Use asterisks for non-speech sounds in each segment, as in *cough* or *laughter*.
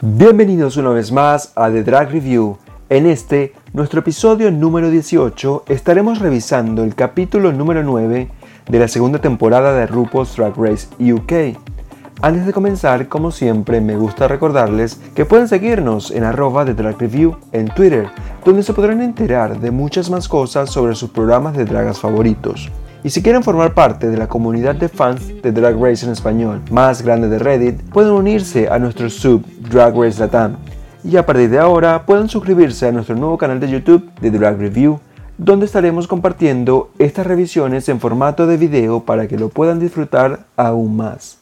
Bienvenidos una vez más a The Drag Review. En este, nuestro episodio número 18, estaremos revisando el capítulo número 9 de la segunda temporada de RuPaul's Drag Race UK. Antes de comenzar, como siempre, me gusta recordarles que pueden seguirnos en arroba de Drag Review en Twitter, donde se podrán enterar de muchas más cosas sobre sus programas de dragas favoritos. Y si quieren formar parte de la comunidad de fans de Drag Race en español más grande de Reddit, pueden unirse a nuestro sub Drag Race Latam. Y a partir de ahora pueden suscribirse a nuestro nuevo canal de YouTube de Drag Review, donde estaremos compartiendo estas revisiones en formato de video para que lo puedan disfrutar aún más.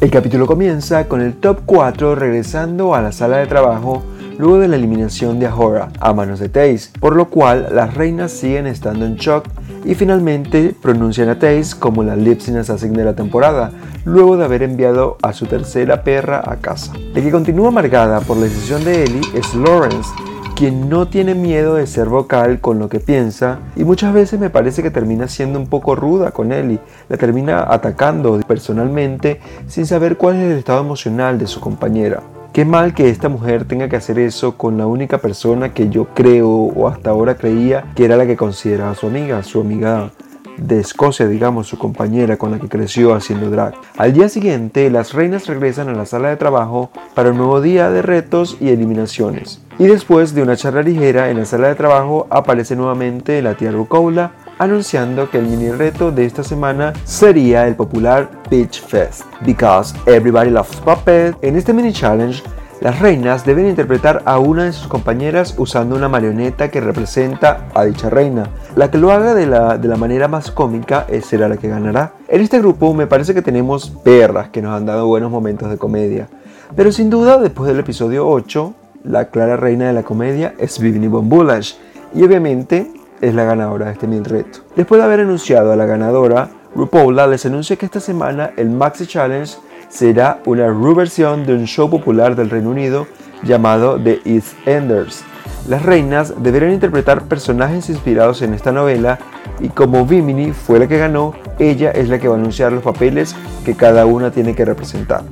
El capítulo comienza con el top 4 regresando a la sala de trabajo luego de la eliminación de Ahora a manos de Taze, por lo cual las reinas siguen estando en shock y finalmente pronuncian a Taze como la Lipsin Assassin de la temporada, luego de haber enviado a su tercera perra a casa. La que continúa amargada por la decisión de Ellie es Lawrence, quien no tiene miedo de ser vocal con lo que piensa y muchas veces me parece que termina siendo un poco ruda con Ellie, la termina atacando personalmente sin saber cuál es el estado emocional de su compañera. Qué mal que esta mujer tenga que hacer eso con la única persona que yo creo o hasta ahora creía que era la que consideraba su amiga, su amiga de Escocia, digamos, su compañera con la que creció haciendo drag. Al día siguiente, las reinas regresan a la sala de trabajo para un nuevo día de retos y eliminaciones. Y después de una charla ligera en la sala de trabajo, aparece nuevamente la tía Rucola anunciando que el mini reto de esta semana sería el popular Pitch Fest. Because everybody loves puppets. En este mini challenge, las reinas deben interpretar a una de sus compañeras usando una marioneta que representa a dicha reina. La que lo haga de la, de la manera más cómica será la que ganará. En este grupo me parece que tenemos perras que nos han dado buenos momentos de comedia. Pero sin duda, después del episodio 8, la clara reina de la comedia es Vivini Bombulash. Y obviamente es la ganadora de este mil reto. Después de haber anunciado a la ganadora, RuPaula les anuncia que esta semana el Maxi Challenge será una reversión de un show popular del Reino Unido llamado The East Enders. Las reinas deberán interpretar personajes inspirados en esta novela y como Vimini fue la que ganó, ella es la que va a anunciar los papeles que cada una tiene que representar.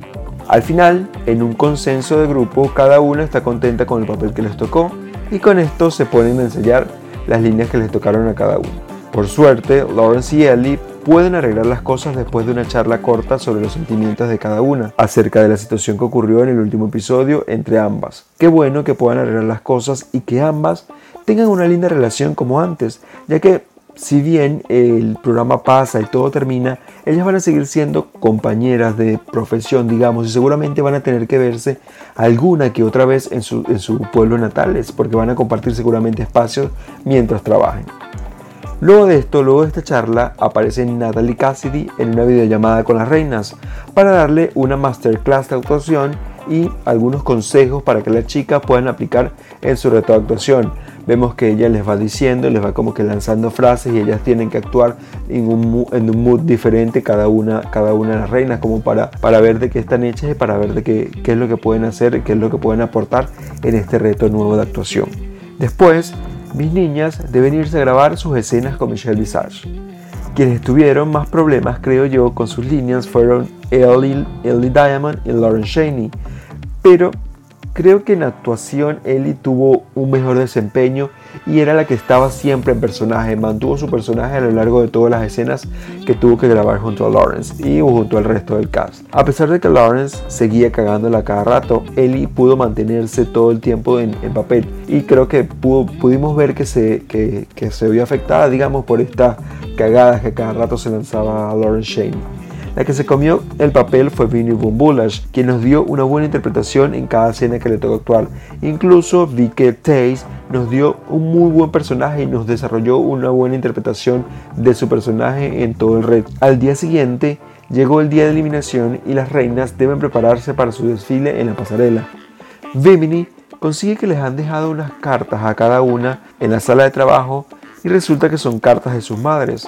Al final, en un consenso de grupo, cada una está contenta con el papel que les tocó y con esto se ponen a ensayar las líneas que les tocaron a cada uno. Por suerte, Lawrence y Ellie pueden arreglar las cosas después de una charla corta sobre los sentimientos de cada una acerca de la situación que ocurrió en el último episodio entre ambas. Qué bueno que puedan arreglar las cosas y que ambas tengan una linda relación como antes, ya que si bien el programa pasa y todo termina, ellas van a seguir siendo compañeras de profesión, digamos, y seguramente van a tener que verse alguna que otra vez en su, en su pueblo natales, porque van a compartir seguramente espacios mientras trabajen. Luego de esto, luego de esta charla, aparece Natalie Cassidy en una videollamada con las reinas para darle una masterclass de actuación y algunos consejos para que las chicas puedan aplicar en su reto de actuación. Vemos que ella les va diciendo, les va como que lanzando frases y ellas tienen que actuar en un, en un mood diferente cada una, cada una de las reinas, como para, para ver de qué están hechas y para ver de qué, qué es lo que pueden hacer, qué es lo que pueden aportar en este reto nuevo de actuación. Después, mis niñas deben irse a grabar sus escenas con Michelle Visage. Quienes tuvieron más problemas, creo yo, con sus líneas fueron Ellie, Ellie Diamond y Lauren Shaney. Pero Creo que en actuación Ellie tuvo un mejor desempeño y era la que estaba siempre en personaje, mantuvo su personaje a lo largo de todas las escenas que tuvo que grabar junto a Lawrence y junto al resto del cast. A pesar de que Lawrence seguía cagándola cada rato, Ellie pudo mantenerse todo el tiempo en, papel y creo que pudimos ver que se, que, se vio afectada, digamos, por esta cagada que cada rato se lanzaba a Lawrence Shane. La que se comió el papel fue Vinnie Bombulash, quien nos dio una buena interpretación en cada escena que le tocó actuar. Incluso vi que Taze nos dio un muy buen personaje y nos desarrolló una buena interpretación de su personaje en todo el red. Al día siguiente llegó el día de eliminación y las reinas deben prepararse para su desfile en la pasarela. Vimini consigue que les han dejado unas cartas a cada una en la sala de trabajo y resulta que son cartas de sus madres.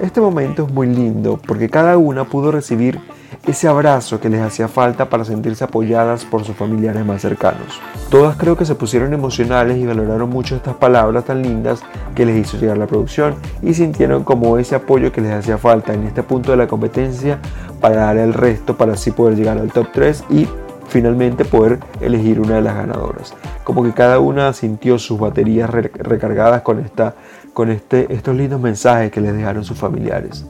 Este momento es muy lindo porque cada una pudo recibir ese abrazo que les hacía falta para sentirse apoyadas por sus familiares más cercanos. Todas creo que se pusieron emocionales y valoraron mucho estas palabras tan lindas que les hizo llegar la producción y sintieron como ese apoyo que les hacía falta en este punto de la competencia para dar el resto para así poder llegar al top 3 y finalmente poder elegir una de las ganadoras. Como que cada una sintió sus baterías recargadas con, esta, con este, estos lindos mensajes que les dejaron sus familiares.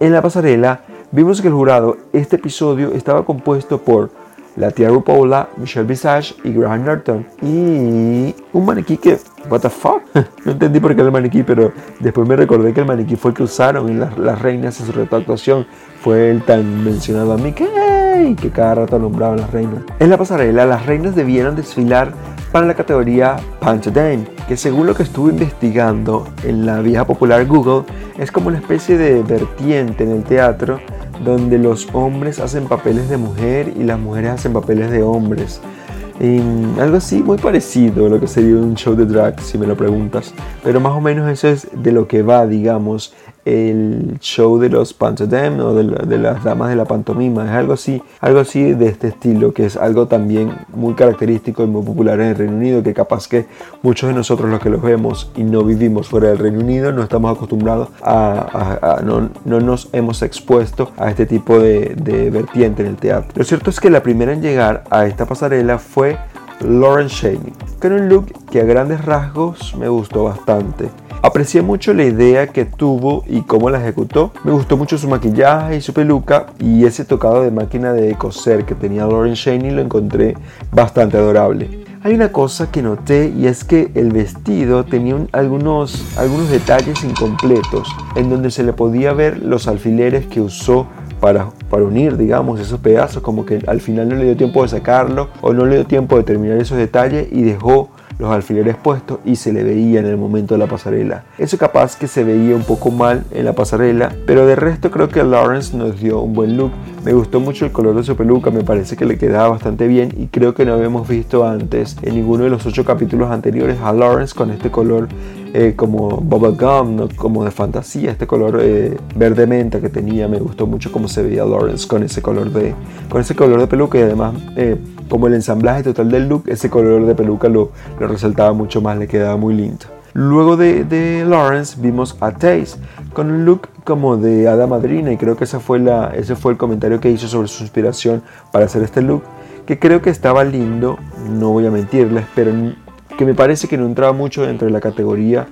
En la pasarela vimos que el jurado, este episodio estaba compuesto por la tía Paula, Michelle Visage y Graham Norton. Y un maniquí que, what the fuck, *laughs* no entendí por qué era el maniquí, pero después me recordé que el maniquí fue el que usaron en las, reinas en su reto actuación. Fue el tan mencionado a Mickey, que cada rato nombraban las reinas. En la pasarela, las reinas debieron desfilar para la categoría Punch Dame, que según lo que estuve investigando en la vieja popular Google, es como una especie de vertiente en el teatro donde los hombres hacen papeles de mujer y las mujeres hacen papeles de hombres. algo así muy parecido a lo que sería un show de drag, si me lo preguntas. Pero más o menos eso es de lo que va, digamos, el show de los pantomim o de, las damas de la pantomima. Es algo así, algo así de este estilo, que es algo también muy característico y muy popular en el Reino Unido, que capaz que muchos de nosotros los que los vemos y no vivimos fuera del Reino Unido no estamos acostumbrados a, no, no, nos hemos expuesto a este tipo de vertiente en el teatro. Lo cierto es que la primera en llegar a esta pasarela fue Lauren Shaney, con un look que a grandes rasgos me gustó bastante. Aprecié mucho la idea que tuvo y cómo la ejecutó. Me gustó mucho su maquillaje y su peluca y ese tocado de máquina de coser que tenía Lauren Shaney lo encontré bastante adorable. Hay una cosa que noté y es que el vestido tenía algunos, algunos detalles incompletos en donde se le podía ver los alfileres que usó para, para, unir, digamos, esos pedazos, como que al final no le dio tiempo de sacarlo o no le dio tiempo de terminar esos detalles y dejó los alfileres puestos y se le veía en el momento de la pasarela. Eso capaz que se veía un poco mal en la pasarela, pero de resto creo que Lawrence nos dio un buen look. Me gustó mucho el color de su peluca, me parece que le quedaba bastante bien y creo que no habíamos visto antes en ninguno de los ocho capítulos anteriores a Lawrence con este color eh, como bubblegum, ¿no? como de fantasía, este color eh, verde menta que tenía, me gustó mucho cómo se veía Lawrence con ese color de, con ese color de peluca y además eh, como el ensamblaje total del look, ese color de peluca lo, resaltaba mucho más, le quedaba muy lindo. Luego de, Lawrence vimos a Taze con un look como de hada madrina y creo que ese fue el comentario que hizo sobre su inspiración para hacer este look que creo que estaba lindo, no voy a mentirles, pero que me parece que no entraba mucho dentro de la categoría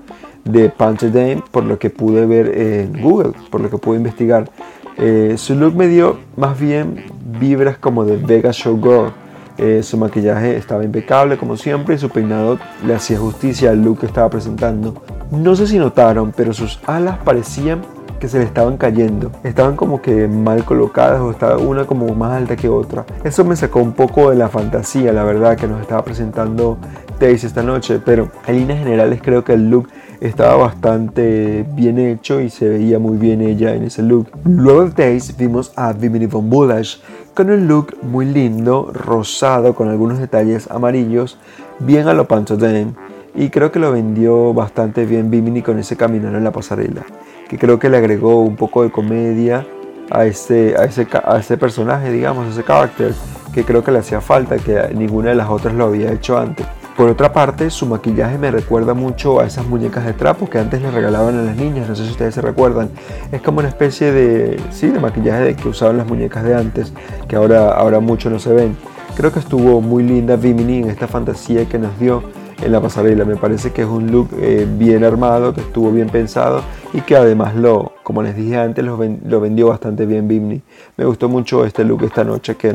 de Punch Dame por lo que pude ver en Google, por lo que pude investigar. Eh, su look me dio más bien vibras como de Vegas Showgirl. Eh, su maquillaje estaba impecable como siempre y su peinado le hacía justicia al look que estaba presentando. No sé si notaron, pero sus alas parecían que se le estaban cayendo. Estaban como que mal colocadas o estaba una como más alta que otra. Eso me sacó un poco de la fantasía, la verdad, que nos estaba presentando Daisy esta noche, pero en líneas generales creo que el look estaba bastante bien hecho y se veía muy bien ella en ese look. Luego de Daisy vimos a Vimini von Bullash con un look muy lindo, rosado con algunos detalles amarillos, bien a lo Pancho Dame y creo que lo vendió bastante bien Vimini con ese caminar en la pasarela, que creo que le agregó un poco de comedia a ese, a ese, a ese personaje, digamos, a ese carácter, que creo que le hacía falta, que ninguna de las otras lo había hecho antes. Por otra parte, su maquillaje me recuerda mucho a esas muñecas de trapo que antes le regalaban a las niñas, no sé si ustedes se recuerdan. Es como una especie de, sí, de maquillaje que usaban las muñecas de antes, que ahora, ahora mucho no se ven. Creo que estuvo muy linda Vimini en esta fantasía que nos dio en la pasarela. Me parece que es un look eh, bien armado, que estuvo bien pensado y que además lo, como les dije antes, lo, vendió bastante bien Vimini. Me gustó mucho este look esta noche que,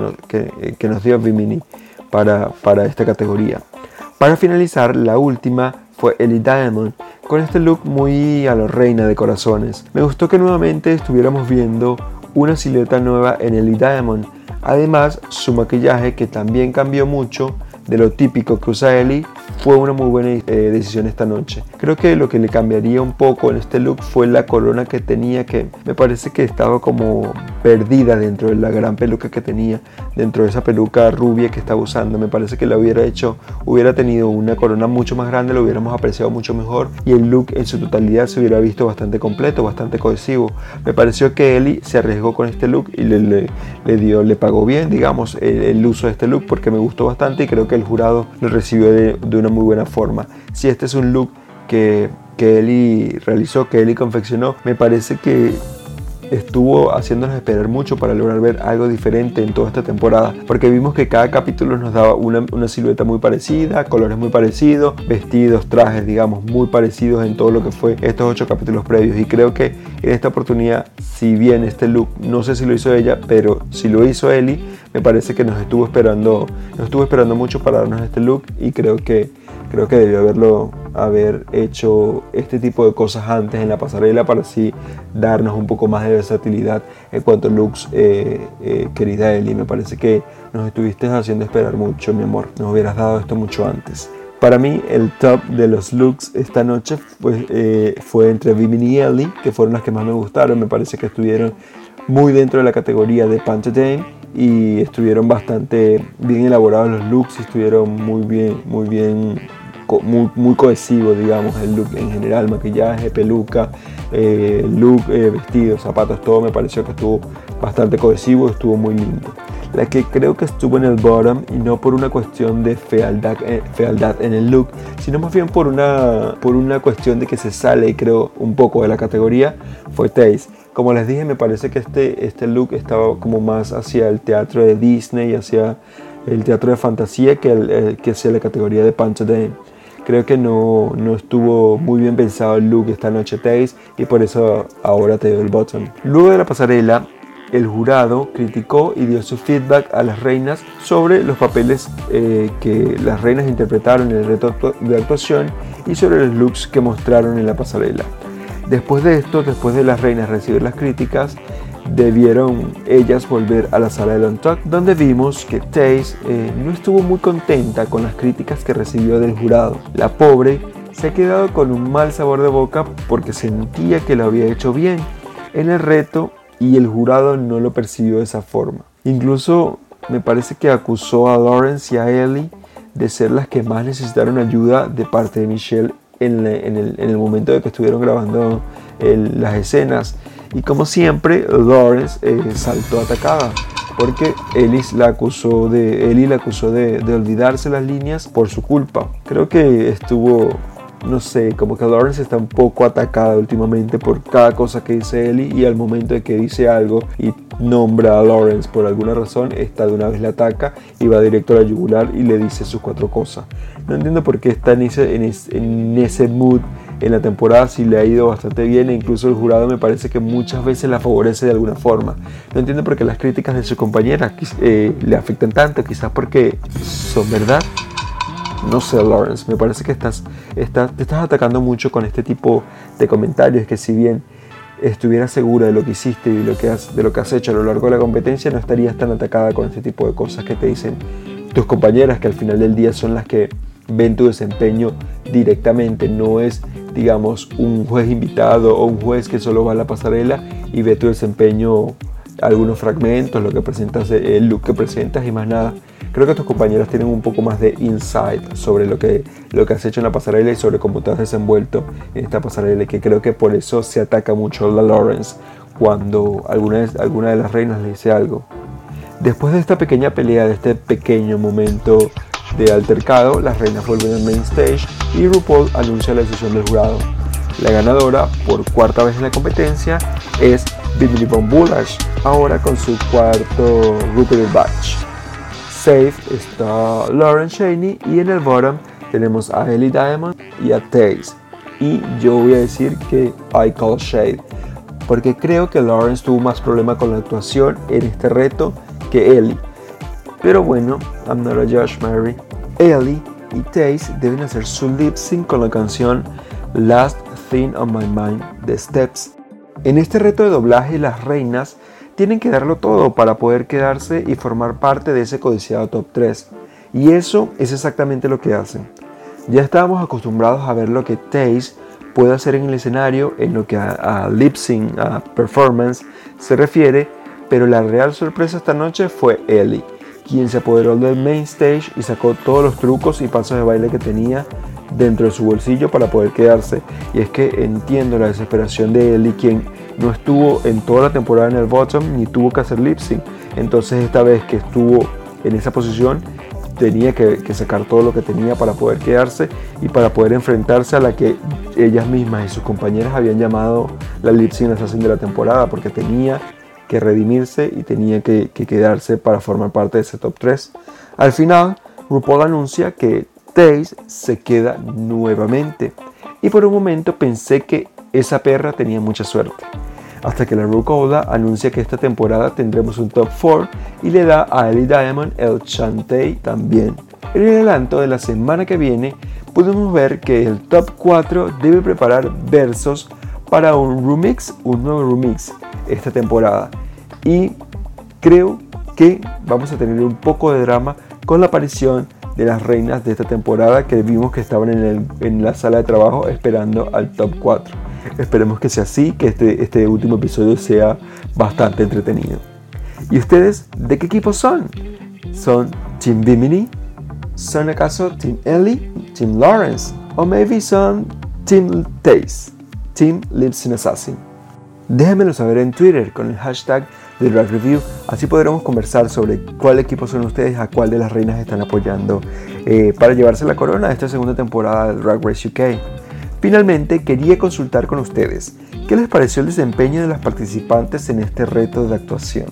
que, nos dio Vimini para, para esta categoría. Para finalizar, la última fue Ellie Diamond, con este look muy a la reina de corazones. Me gustó que nuevamente estuviéramos viendo una silueta nueva en Ellie Diamond. Además, su maquillaje, que también cambió mucho, de lo típico que usa Ellie, fue una muy buena eh, decisión esta noche. Creo que lo que le cambiaría un poco en este look fue la corona que tenía, que me parece que estaba como perdida dentro de la gran peluca que tenía, dentro de esa peluca rubia que estaba usando. Me parece que la hubiera hecho, hubiera tenido una corona mucho más grande, lo hubiéramos apreciado mucho mejor y el look en su totalidad se hubiera visto bastante completo, bastante cohesivo. Me pareció que Ellie se arriesgó con este look y le, le, dio, le pagó bien, digamos, el, uso de este look porque me gustó bastante y creo que el jurado lo recibió de, de una muy buena forma. Si este es un look que, que Eli realizó, que Eli confeccionó, me parece que estuvo haciéndonos esperar mucho para lograr ver algo diferente en toda esta temporada, porque vimos que cada capítulo nos daba una, una, silueta muy parecida, colores muy parecidos, vestidos, trajes, digamos, muy parecidos en todo lo que fue estos ocho capítulos previos. Y creo que en esta oportunidad, si bien este look, no sé si lo hizo ella, pero si lo hizo Ellie, me parece que nos estuvo esperando, nos estuvo esperando mucho para darnos este look y creo que creo que debió haberlo haber hecho este tipo de cosas antes en la pasarela para así darnos un poco más de versatilidad en cuanto a looks eh, eh, querida Eli. Me parece que nos estuviste haciendo esperar mucho mi amor. Nos hubieras dado esto mucho antes. Para mí el top de los looks esta noche pues, eh, fue entre Vivian y Ellie que fueron las que más me gustaron. Me parece que estuvieron muy dentro de la categoría de Dame y estuvieron bastante bien elaborados los looks, estuvieron muy bien, muy bien, muy, muy cohesivo, digamos, el look en general, maquillaje, peluca, eh, look, eh, vestidos, zapatos, todo me pareció que estuvo bastante cohesivo, estuvo muy lindo. La que creo que estuvo en el bottom y no por una cuestión de fealdad, eh, fealdad en el look, sino más bien por una, por una cuestión de que se sale, creo, un poco de la categoría, fue Taze como les dije, me parece que este, este look estaba como más hacia el teatro de Disney, hacia el teatro de fantasía que, el, que hacia la categoría de Punch Day. Creo que no, no, estuvo muy bien pensado el look esta noche Taze y por eso ahora te doy el bottom. Luego de la pasarela, el jurado criticó y dio su feedback a las reinas sobre los papeles eh, que las reinas interpretaron en el reto de actuación y sobre los looks que mostraron en la pasarela. Después de esto, después de las reinas recibir las críticas, debieron ellas volver a la sala de Talk, donde vimos que Taze eh, no estuvo muy contenta con las críticas que recibió del jurado. La pobre se ha quedado con un mal sabor de boca porque sentía que lo había hecho bien en el reto y el jurado no lo percibió de esa forma. Incluso me parece que acusó a Lawrence y a Ellie de ser las que más necesitaron ayuda de parte de Michelle en, el, momento de que estuvieron grabando las escenas. Y como siempre, Lawrence eh, saltó atacada porque Ellis la acusó de, Ellie la acusó de, de, olvidarse las líneas por su culpa. Creo que estuvo no sé, como que Lawrence está un poco atacada últimamente por cada cosa que dice Ellie y al momento de que dice algo y nombra a Lawrence por alguna razón, esta de una vez le ataca y va directo a la yugular y le dice sus cuatro cosas. No entiendo por qué está en ese, en ese, mood en la temporada si le ha ido bastante bien e incluso el jurado me parece que muchas veces la favorece de alguna forma. No entiendo por qué las críticas de su compañera eh, le afectan tanto, quizás porque son verdad no sé, Lawrence, me parece que estás, te estás atacando mucho con este tipo de comentarios que si bien estuvieras segura de lo que hiciste y de lo que, has, de lo que has hecho a lo largo de la competencia, no estarías tan atacada con este tipo de cosas que te dicen tus compañeras, que al final del día son las que ven tu desempeño directamente, no es, digamos, un juez invitado o un juez que solo va a la pasarela y ve tu desempeño, algunos fragmentos, lo que presentas, el look que presentas y más nada. Creo que tus compañeros tienen un poco más de insight sobre lo que, lo que has hecho en la pasarela y sobre cómo te has desenvuelto en esta pasarela y que creo que por eso se ataca mucho la Lawrence cuando alguna, alguna de las reinas le dice algo. Después de esta pequeña pelea, de este pequeño momento de altercado, las reinas vuelven al main stage y RuPaul anuncia la decisión del jurado. La ganadora por cuarta vez en la competencia es Bimini Von Bullish, ahora con su cuarto Rupert Batch. Safe está Lauren Shaney y en el bottom tenemos a Ellie Diamond y a Taze. Y yo voy a decir que I call shade porque creo que Lawrence tuvo más problema con la actuación en este reto que Ellie. Pero bueno, I'm not a Josh Mary. Ellie y Taze deben hacer su lip sync con la canción Last Thing on My Mind de Steps. En este reto de doblaje, las reinas tienen que darlo todo para poder quedarse y formar parte de ese codiciado top 3. Y eso es exactamente lo que hacen. Ya estábamos acostumbrados a ver lo que Taze puede hacer en el escenario en lo que a, a lip sync, a performance se refiere, pero la real sorpresa esta noche fue Ellie, quien se apoderó del main stage y sacó todos los trucos y pasos de baile que tenía dentro de su bolsillo para poder quedarse. Y es que entiendo la desesperación de Ellie, quien no estuvo en toda la temporada en el bottom ni tuvo que hacer lip sync. Entonces esta vez que estuvo en esa posición tenía que, sacar todo lo que tenía para poder quedarse y para poder enfrentarse a la que ellas mismas y sus compañeras habían llamado la lip sync assassin de la temporada porque tenía que redimirse y tenía que, que quedarse para formar parte de ese top 3. Al final, RuPaul anuncia que Taze se queda nuevamente y por un momento pensé que esa perra tenía mucha suerte hasta que la Rucola anuncia que esta temporada tendremos un top 4 y le da a Ellie Diamond el Chantey también. En el adelanto de la semana que viene podemos ver que el top 4 debe preparar versos para un remix, un nuevo remix esta temporada. Y creo que vamos a tener un poco de drama con la aparición de las reinas de esta temporada que vimos que estaban en, en la sala de trabajo esperando al top 4. Esperemos que sea así, que este, este último episodio sea bastante entretenido. ¿Y ustedes de qué equipo son? ¿Son Team Bimini? ¿Son acaso Team Ellie? ¿Team Lawrence? ¿O maybe son Team Taze? ¿Team Lipsin Assassin? Déjenmelo saber en Twitter con el hashtag de Drag Review, así podremos conversar sobre cuál equipo son ustedes, a cuál de las reinas están apoyando eh, para llevarse la corona de esta segunda temporada de Drag Race UK. Finalmente, quería consultar con ustedes, ¿qué les pareció el desempeño de las participantes en este reto de actuación?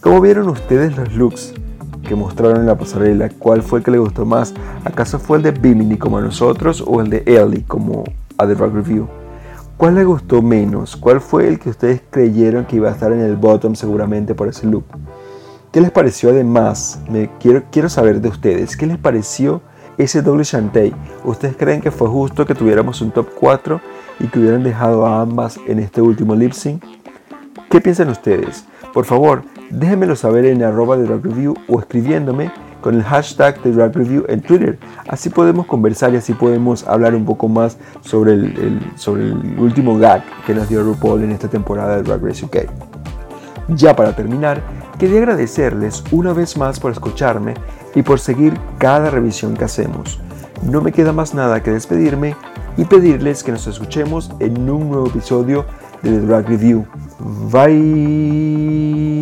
¿Cómo vieron ustedes los looks que mostraron en la pasarela? ¿Cuál fue el que les gustó más? ¿Acaso fue el de Bimini como a nosotros o el de Ellie como a The Rock Review? ¿Cuál les gustó menos? ¿Cuál fue el que ustedes creyeron que iba a estar en el bottom seguramente por ese look? ¿Qué les pareció además? Me quiero, quiero saber de ustedes. ¿Qué les pareció doble Shantae, ¿ustedes creen que fue justo que tuviéramos un top 4 y que hubieran dejado a ambas en este último lip sync? ¿Qué piensan ustedes? Por favor, déjenmelo saber en arroba de Drag Review o escribiéndome con el hashtag de Drag Review en Twitter. Así podemos conversar y así podemos hablar un poco más sobre el, sobre el último gag que nos dio RuPaul en esta temporada de Drag Race UK. Ya para terminar, quería agradecerles una vez más por escucharme y por seguir cada revisión que hacemos. No me queda más nada que despedirme y pedirles que nos escuchemos en un nuevo episodio de The Drag Review. Bye.